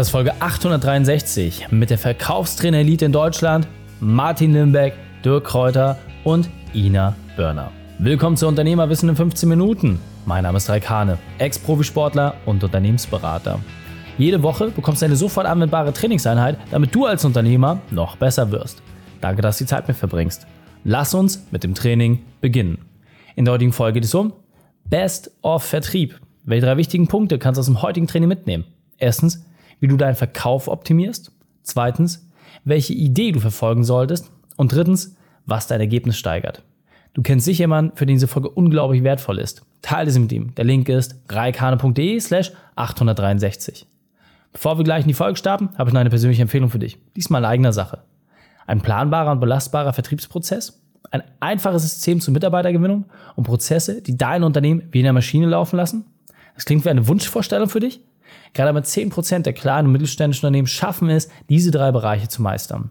Das ist Folge 863 mit der Verkaufstrainer-Elite in Deutschland, Martin Limbeck, Dirk Kräuter und Ina Börner. Willkommen zu Unternehmerwissen in 15 Minuten. Mein Name ist Raik Hane, Ex-Profisportler und Unternehmensberater. Jede Woche bekommst du eine sofort anwendbare Trainingseinheit, damit du als Unternehmer noch besser wirst. Danke, dass du die Zeit mit verbringst. Lass uns mit dem Training beginnen. In der heutigen Folge geht es um Best of Vertrieb. Welche drei wichtigen Punkte kannst du aus dem heutigen Training mitnehmen? Erstens, wie du deinen Verkauf optimierst. Zweitens, welche Idee du verfolgen solltest. Und drittens, was dein Ergebnis steigert. Du kennst sicher jemanden, für den diese Folge unglaublich wertvoll ist. Teile sie mit ihm. Der Link ist reikane.de slash 863. Bevor wir gleich in die Folge starten, habe ich noch eine persönliche Empfehlung für dich. Diesmal in eigener Sache. Ein planbarer und belastbarer Vertriebsprozess, ein einfaches System zur Mitarbeitergewinnung und Prozesse, die dein Unternehmen wie in einer Maschine laufen lassen. Das klingt wie eine Wunschvorstellung für dich? Gerade mal 10% der kleinen und mittelständischen Unternehmen schaffen es, diese drei Bereiche zu meistern.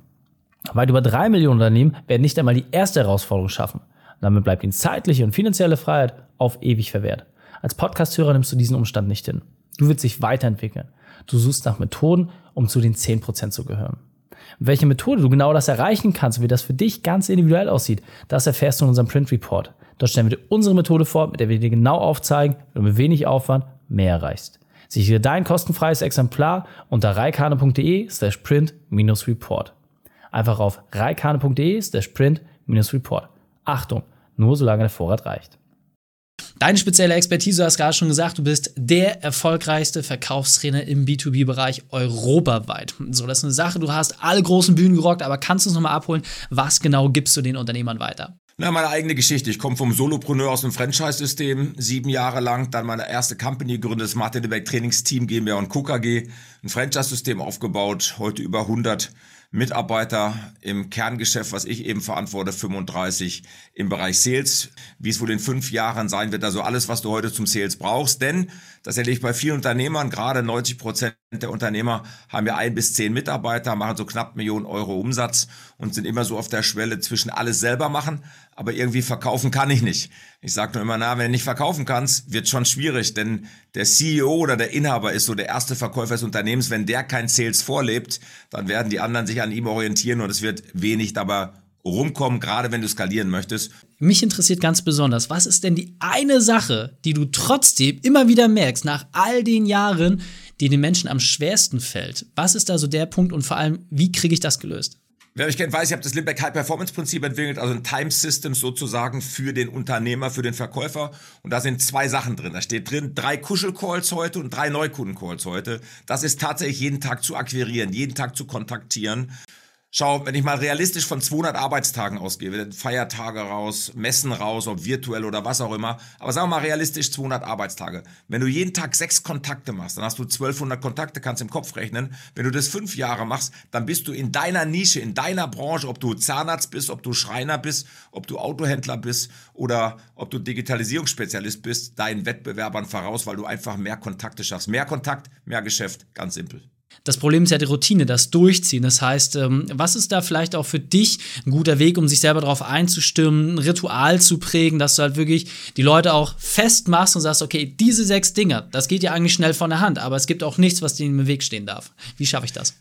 Weit über drei Millionen Unternehmen werden nicht einmal die erste Herausforderung schaffen. damit bleibt ihnen zeitliche und finanzielle Freiheit auf ewig verwehrt. Als Podcasthörer nimmst du diesen Umstand nicht hin. Du willst dich weiterentwickeln. Du suchst nach Methoden, um zu den 10% zu gehören. Welche Methode du genau das erreichen kannst, wie das für dich ganz individuell aussieht, das erfährst du in unserem Print Report. Dort stellen wir dir unsere Methode vor, mit der wir dir genau aufzeigen, wie du mit wenig Aufwand mehr erreichst. Sichere dein kostenfreies Exemplar unter reikane.de slash print-report. Einfach auf reikane.de slash print-report. Achtung, nur solange der Vorrat reicht. Deine spezielle Expertise, du hast gerade schon gesagt, du bist der erfolgreichste Verkaufstrainer im B2B-Bereich europaweit. So, das ist eine Sache, du hast alle großen Bühnen gerockt, aber kannst du uns nochmal abholen, was genau gibst du den Unternehmern weiter? Na, meine eigene Geschichte. Ich komme vom Solopreneur aus dem Franchise-System, sieben Jahre lang, dann meine erste Company gegründet, das Martin de Beck Trainingsteam GmbH und KKG, ein Franchise-System aufgebaut, heute über 100 Mitarbeiter im Kerngeschäft, was ich eben verantworte, 35 im Bereich Sales, wie es wohl in fünf Jahren sein wird. Also alles, was du heute zum Sales brauchst. Denn, das erlebe ich bei vielen Unternehmern, gerade 90 Prozent der Unternehmer haben ja ein bis zehn Mitarbeiter, machen so knapp Millionen Euro Umsatz und sind immer so auf der Schwelle zwischen alles selber machen, aber irgendwie verkaufen kann ich nicht. Ich sage nur immer, na, wenn du nicht verkaufen kannst, wird schon schwierig, denn der CEO oder der Inhaber ist so der erste Verkäufer des Unternehmens. Wenn der kein Sales vorlebt, dann werden die anderen sich an ihm orientieren und es wird wenig dabei rumkommen, gerade wenn du skalieren möchtest. Mich interessiert ganz besonders, was ist denn die eine Sache, die du trotzdem immer wieder merkst, nach all den Jahren, die den Menschen am schwersten fällt? Was ist da so der Punkt und vor allem, wie kriege ich das gelöst? Wer mich kennt, weiß, ich habe das Limbeck High Performance Prinzip entwickelt, also ein Time System sozusagen für den Unternehmer, für den Verkäufer. Und da sind zwei Sachen drin. Da steht drin drei Kuschelcalls heute und drei Neukundencalls heute. Das ist tatsächlich jeden Tag zu akquirieren, jeden Tag zu kontaktieren. Schau, wenn ich mal realistisch von 200 Arbeitstagen ausgehe, Feiertage raus, Messen raus, ob virtuell oder was auch immer, aber sagen wir mal realistisch 200 Arbeitstage. Wenn du jeden Tag sechs Kontakte machst, dann hast du 1200 Kontakte, kannst im Kopf rechnen. Wenn du das fünf Jahre machst, dann bist du in deiner Nische, in deiner Branche, ob du Zahnarzt bist, ob du Schreiner bist, ob du Autohändler bist oder ob du Digitalisierungsspezialist bist, deinen Wettbewerbern voraus, weil du einfach mehr Kontakte schaffst. Mehr Kontakt, mehr Geschäft, ganz simpel. Das Problem ist ja die Routine, das Durchziehen. Das heißt, ähm, was ist da vielleicht auch für dich ein guter Weg, um sich selber darauf einzustimmen, ein Ritual zu prägen, dass du halt wirklich die Leute auch festmachst und sagst, okay, diese sechs Dinge, das geht ja eigentlich schnell von der Hand, aber es gibt auch nichts, was dir im Weg stehen darf. Wie schaffe ich das?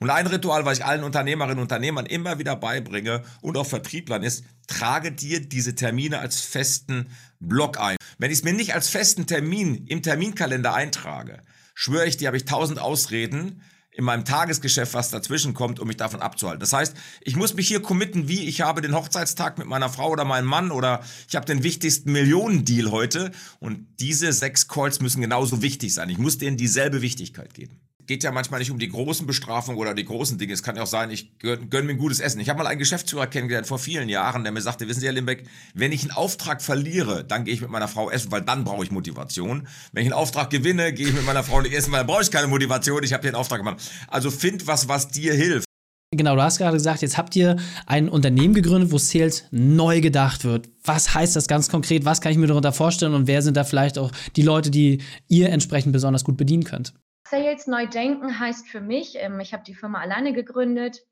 Und ein Ritual, was ich allen Unternehmerinnen und Unternehmern immer wieder beibringe und auch Vertrieblern ist, trage dir diese Termine als festen Block ein. Wenn ich es mir nicht als festen Termin im Terminkalender eintrage, schwöre ich dir, habe ich tausend Ausreden in meinem Tagesgeschäft, was dazwischen kommt, um mich davon abzuhalten. Das heißt, ich muss mich hier committen, wie ich habe den Hochzeitstag mit meiner Frau oder meinem Mann oder ich habe den wichtigsten Millionendeal heute und diese sechs Calls müssen genauso wichtig sein. Ich muss denen dieselbe Wichtigkeit geben geht ja manchmal nicht um die großen Bestrafungen oder die großen Dinge. Es kann ja auch sein, ich gönne gönn mir ein gutes Essen. Ich habe mal einen Geschäftsführer kennengelernt vor vielen Jahren, der mir sagte, wissen Sie, Herr Limbeck, wenn ich einen Auftrag verliere, dann gehe ich mit meiner Frau essen, weil dann brauche ich Motivation. Wenn ich einen Auftrag gewinne, gehe ich mit meiner Frau nicht essen, weil dann brauche ich keine Motivation. Ich habe den Auftrag gemacht. Also find was, was dir hilft. Genau, du hast gerade gesagt, jetzt habt ihr ein Unternehmen gegründet, wo Sales neu gedacht wird. Was heißt das ganz konkret? Was kann ich mir darunter vorstellen? Und wer sind da vielleicht auch die Leute, die ihr entsprechend besonders gut bedienen könnt? Sales neu denken heißt für mich, ähm, ich habe die Firma alleine gegründet,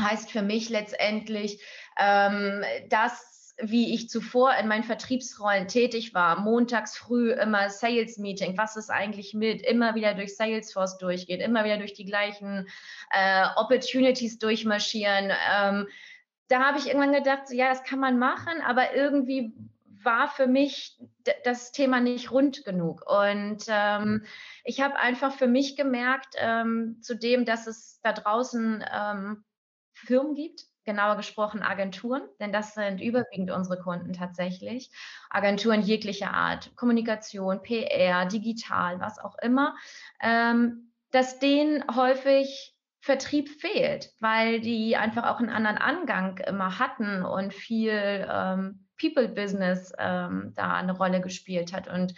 heißt für mich letztendlich, ähm, dass wie ich zuvor in meinen Vertriebsrollen tätig war, montags früh immer Sales Meeting, was ist eigentlich mit, immer wieder durch Salesforce durchgehen, immer wieder durch die gleichen äh, Opportunities durchmarschieren. Ähm, da habe ich irgendwann gedacht, so, ja, das kann man machen, aber irgendwie war für mich das Thema nicht rund genug. Und ähm, ich habe einfach für mich gemerkt, ähm, zudem, dass es da draußen ähm, Firmen gibt, genauer gesprochen Agenturen, denn das sind überwiegend unsere Kunden tatsächlich. Agenturen jeglicher Art, Kommunikation, PR, digital, was auch immer, ähm, dass denen häufig Vertrieb fehlt, weil die einfach auch einen anderen Angang immer hatten und viel ähm, People-Business ähm, da eine Rolle gespielt hat. Und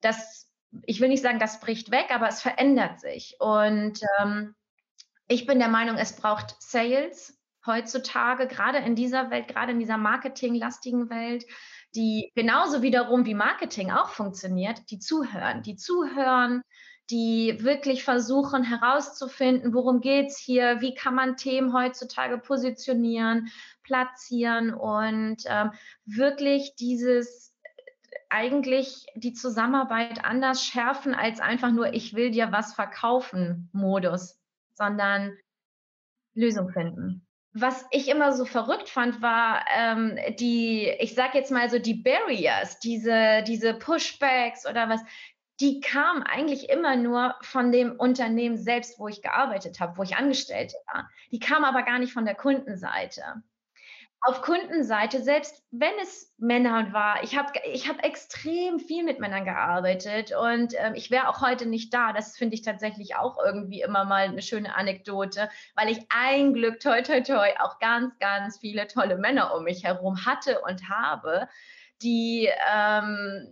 das, ich will nicht sagen, das bricht weg, aber es verändert sich. Und ähm, ich bin der Meinung, es braucht Sales, heutzutage, gerade in dieser Welt, gerade in dieser marketinglastigen Welt, die genauso wiederum wie Marketing auch funktioniert, die zuhören, die zuhören, die wirklich versuchen herauszufinden, worum geht es hier, wie kann man Themen heutzutage positionieren, platzieren und ähm, wirklich dieses eigentlich die Zusammenarbeit anders schärfen als einfach nur ich will dir was verkaufen Modus, sondern Lösung finden. Was ich immer so verrückt fand, war ähm, die, ich sag jetzt mal so die Barriers, diese, diese Pushbacks oder was, die kamen eigentlich immer nur von dem Unternehmen selbst, wo ich gearbeitet habe, wo ich Angestellte war. Die kamen aber gar nicht von der Kundenseite auf Kundenseite, selbst wenn es Männer war, ich habe ich hab extrem viel mit Männern gearbeitet und ähm, ich wäre auch heute nicht da. Das finde ich tatsächlich auch irgendwie immer mal eine schöne Anekdote, weil ich ein Glück, toi, toi, toi, auch ganz, ganz viele tolle Männer um mich herum hatte und habe, die, ähm,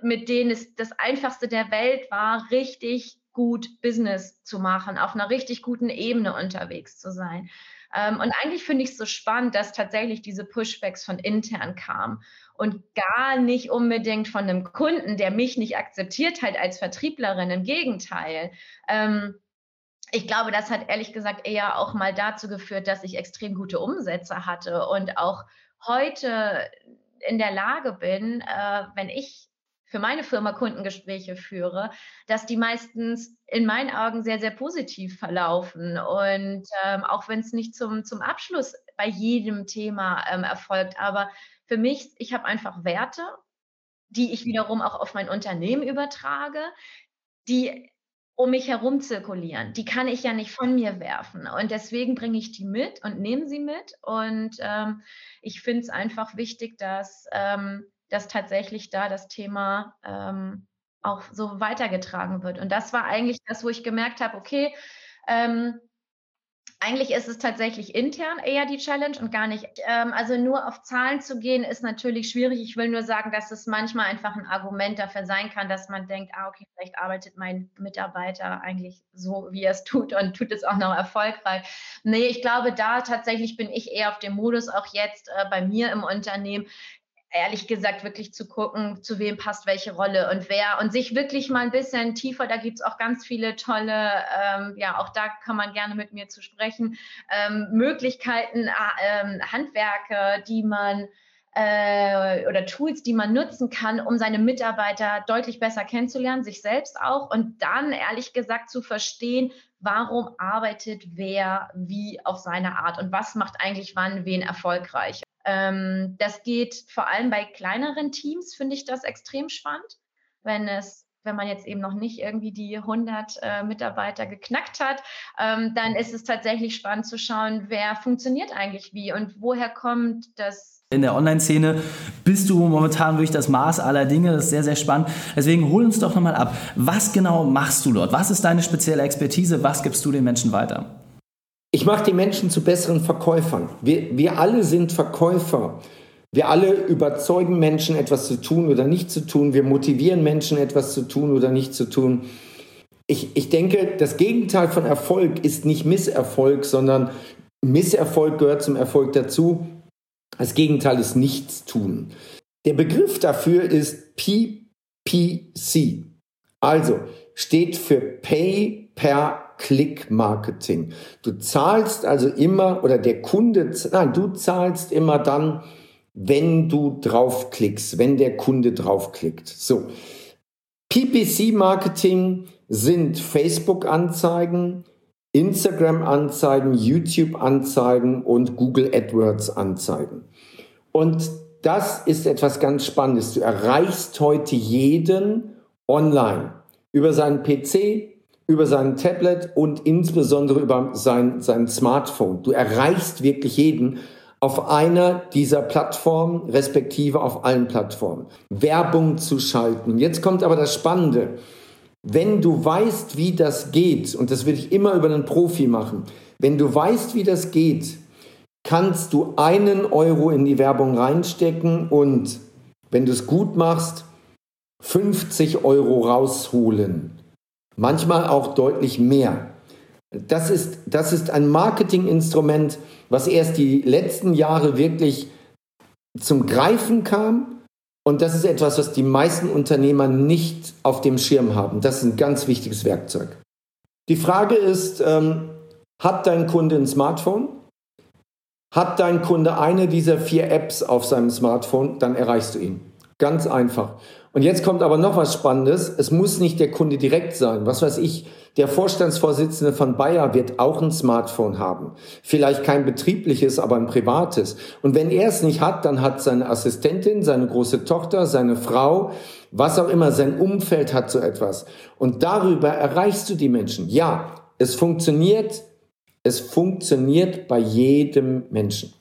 mit denen es das Einfachste der Welt war, richtig gut Business zu machen, auf einer richtig guten Ebene unterwegs zu sein. Ähm, und eigentlich finde ich es so spannend, dass tatsächlich diese Pushbacks von intern kamen und gar nicht unbedingt von einem Kunden, der mich nicht akzeptiert hat als Vertrieblerin. Im Gegenteil. Ähm, ich glaube, das hat ehrlich gesagt eher auch mal dazu geführt, dass ich extrem gute Umsätze hatte und auch heute in der Lage bin, äh, wenn ich für meine Firma Kundengespräche führe, dass die meistens in meinen Augen sehr, sehr positiv verlaufen. Und ähm, auch wenn es nicht zum, zum Abschluss bei jedem Thema ähm, erfolgt, aber für mich, ich habe einfach Werte, die ich wiederum auch auf mein Unternehmen übertrage, die um mich herum zirkulieren. Die kann ich ja nicht von mir werfen. Und deswegen bringe ich die mit und nehme sie mit. Und ähm, ich finde es einfach wichtig, dass ähm, dass tatsächlich da das Thema ähm, auch so weitergetragen wird. Und das war eigentlich das, wo ich gemerkt habe, okay, ähm, eigentlich ist es tatsächlich intern eher die Challenge und gar nicht. Ähm, also nur auf Zahlen zu gehen, ist natürlich schwierig. Ich will nur sagen, dass es manchmal einfach ein Argument dafür sein kann, dass man denkt, ah, okay, vielleicht arbeitet mein Mitarbeiter eigentlich so, wie er es tut und tut es auch noch erfolgreich. Nee, ich glaube, da tatsächlich bin ich eher auf dem Modus, auch jetzt äh, bei mir im Unternehmen, ehrlich gesagt wirklich zu gucken, zu wem passt welche Rolle und wer und sich wirklich mal ein bisschen tiefer, da gibt es auch ganz viele tolle, ähm, ja, auch da kann man gerne mit mir zu sprechen, ähm, Möglichkeiten, äh, Handwerke, die man äh, oder Tools, die man nutzen kann, um seine Mitarbeiter deutlich besser kennenzulernen, sich selbst auch und dann ehrlich gesagt zu verstehen, warum arbeitet wer wie auf seine Art und was macht eigentlich wann wen erfolgreich. Ähm, das geht vor allem bei kleineren Teams, finde ich das extrem spannend, wenn es wenn man jetzt eben noch nicht irgendwie die 100 äh, Mitarbeiter geknackt hat, ähm, dann ist es tatsächlich spannend zu schauen, wer funktioniert eigentlich wie und woher kommt das in der Online-Szene bist du momentan wirklich das Maß aller Dinge. Das ist sehr, sehr spannend. Deswegen hol uns doch nochmal ab. Was genau machst du dort? Was ist deine spezielle Expertise? Was gibst du den Menschen weiter? Ich mache die Menschen zu besseren Verkäufern. Wir, wir alle sind Verkäufer. Wir alle überzeugen Menschen, etwas zu tun oder nicht zu tun. Wir motivieren Menschen, etwas zu tun oder nicht zu tun. Ich, ich denke, das Gegenteil von Erfolg ist nicht Misserfolg, sondern Misserfolg gehört zum Erfolg dazu. Das Gegenteil ist Nichtstun. Der Begriff dafür ist PPC. Also steht für Pay per Click-Marketing. Du zahlst also immer, oder der Kunde, nein, du zahlst immer dann, wenn du draufklickst, wenn der Kunde draufklickt. So. PPC-Marketing sind Facebook-Anzeigen, Instagram-Anzeigen, YouTube-Anzeigen und Google AdWords-Anzeigen. Und das ist etwas ganz Spannendes. Du erreichst heute jeden online über seinen PC, über sein Tablet und insbesondere über sein, sein Smartphone. Du erreichst wirklich jeden auf einer dieser Plattformen, respektive auf allen Plattformen. Werbung zu schalten. Jetzt kommt aber das Spannende. Wenn du weißt, wie das geht, und das würde ich immer über einen Profi machen, wenn du weißt, wie das geht, kannst du einen Euro in die Werbung reinstecken und wenn du es gut machst, 50 Euro rausholen. Manchmal auch deutlich mehr. Das ist, das ist ein Marketinginstrument, was erst die letzten Jahre wirklich zum Greifen kam. Und das ist etwas, was die meisten Unternehmer nicht auf dem Schirm haben. Das ist ein ganz wichtiges Werkzeug. Die Frage ist, ähm, hat dein Kunde ein Smartphone? Hat dein Kunde eine dieser vier Apps auf seinem Smartphone? Dann erreichst du ihn. Ganz einfach. Und jetzt kommt aber noch was Spannendes. Es muss nicht der Kunde direkt sein. Was weiß ich, der Vorstandsvorsitzende von Bayer wird auch ein Smartphone haben. Vielleicht kein betriebliches, aber ein privates. Und wenn er es nicht hat, dann hat seine Assistentin, seine große Tochter, seine Frau, was auch immer, sein Umfeld hat so etwas. Und darüber erreichst du die Menschen. Ja, es funktioniert. Es funktioniert bei jedem Menschen.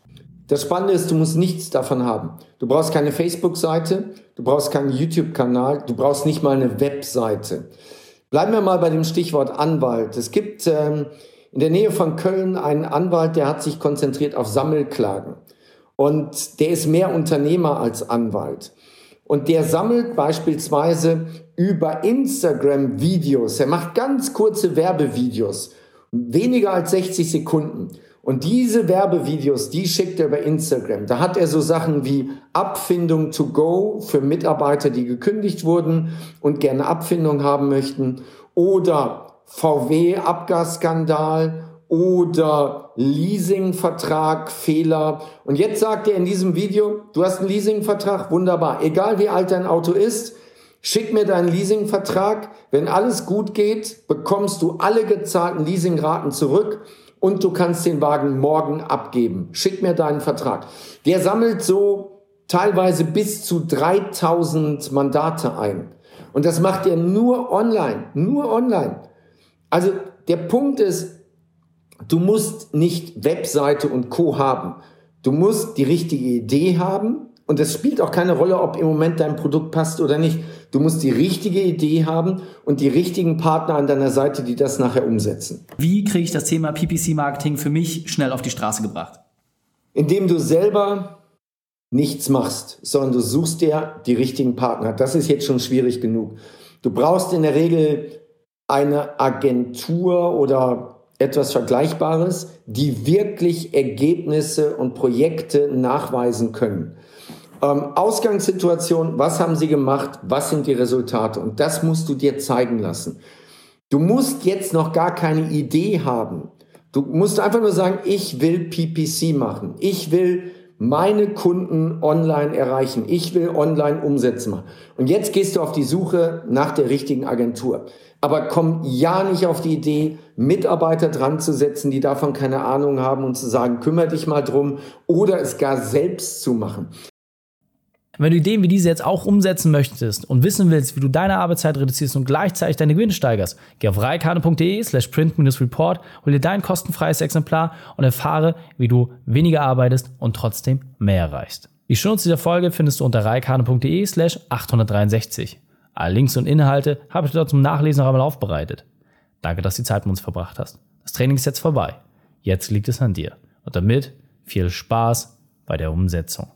Das Spannende ist, du musst nichts davon haben. Du brauchst keine Facebook-Seite, du brauchst keinen YouTube-Kanal, du brauchst nicht mal eine Webseite. Bleiben wir mal bei dem Stichwort Anwalt. Es gibt ähm, in der Nähe von Köln einen Anwalt, der hat sich konzentriert auf Sammelklagen. Und der ist mehr Unternehmer als Anwalt. Und der sammelt beispielsweise über Instagram Videos. Er macht ganz kurze Werbevideos, weniger als 60 Sekunden. Und diese Werbevideos, die schickt er über Instagram. Da hat er so Sachen wie Abfindung to go für Mitarbeiter, die gekündigt wurden und gerne Abfindung haben möchten. Oder VW-Abgasskandal oder Leasingvertrag, Fehler. Und jetzt sagt er in diesem Video, du hast einen Leasingvertrag, wunderbar. Egal wie alt dein Auto ist, schick mir deinen Leasingvertrag. Wenn alles gut geht, bekommst du alle gezahlten Leasingraten zurück und du kannst den Wagen morgen abgeben. Schick mir deinen Vertrag. Der sammelt so teilweise bis zu 3000 Mandate ein. Und das macht er nur online, nur online. Also der Punkt ist, du musst nicht Webseite und Co haben. Du musst die richtige Idee haben, und es spielt auch keine Rolle, ob im Moment dein Produkt passt oder nicht. Du musst die richtige Idee haben und die richtigen Partner an deiner Seite, die das nachher umsetzen. Wie kriege ich das Thema PPC-Marketing für mich schnell auf die Straße gebracht? Indem du selber nichts machst, sondern du suchst dir die richtigen Partner. Das ist jetzt schon schwierig genug. Du brauchst in der Regel eine Agentur oder etwas Vergleichbares, die wirklich Ergebnisse und Projekte nachweisen können. Ähm, Ausgangssituation, was haben sie gemacht, was sind die Resultate und das musst du dir zeigen lassen. Du musst jetzt noch gar keine Idee haben. Du musst einfach nur sagen, ich will PPC machen. Ich will meine Kunden online erreichen. Ich will online Umsätze machen. Und jetzt gehst du auf die Suche nach der richtigen Agentur. Aber komm ja nicht auf die Idee, Mitarbeiter dran zu setzen, die davon keine Ahnung haben und zu sagen, kümmere dich mal drum oder es gar selbst zu machen. Wenn du Ideen wie diese jetzt auch umsetzen möchtest und wissen willst, wie du deine Arbeitszeit reduzierst und gleichzeitig deine Gewinne steigerst, geh auf reikane.de slash print-report, hol dir dein kostenfreies Exemplar und erfahre, wie du weniger arbeitest und trotzdem mehr erreichst. Die Shownotes dieser Folge findest du unter reikane.de slash 863. Alle Links und Inhalte habe ich dort zum Nachlesen noch einmal aufbereitet. Danke, dass du die Zeit mit uns verbracht hast. Das Training ist jetzt vorbei. Jetzt liegt es an dir. Und damit viel Spaß bei der Umsetzung.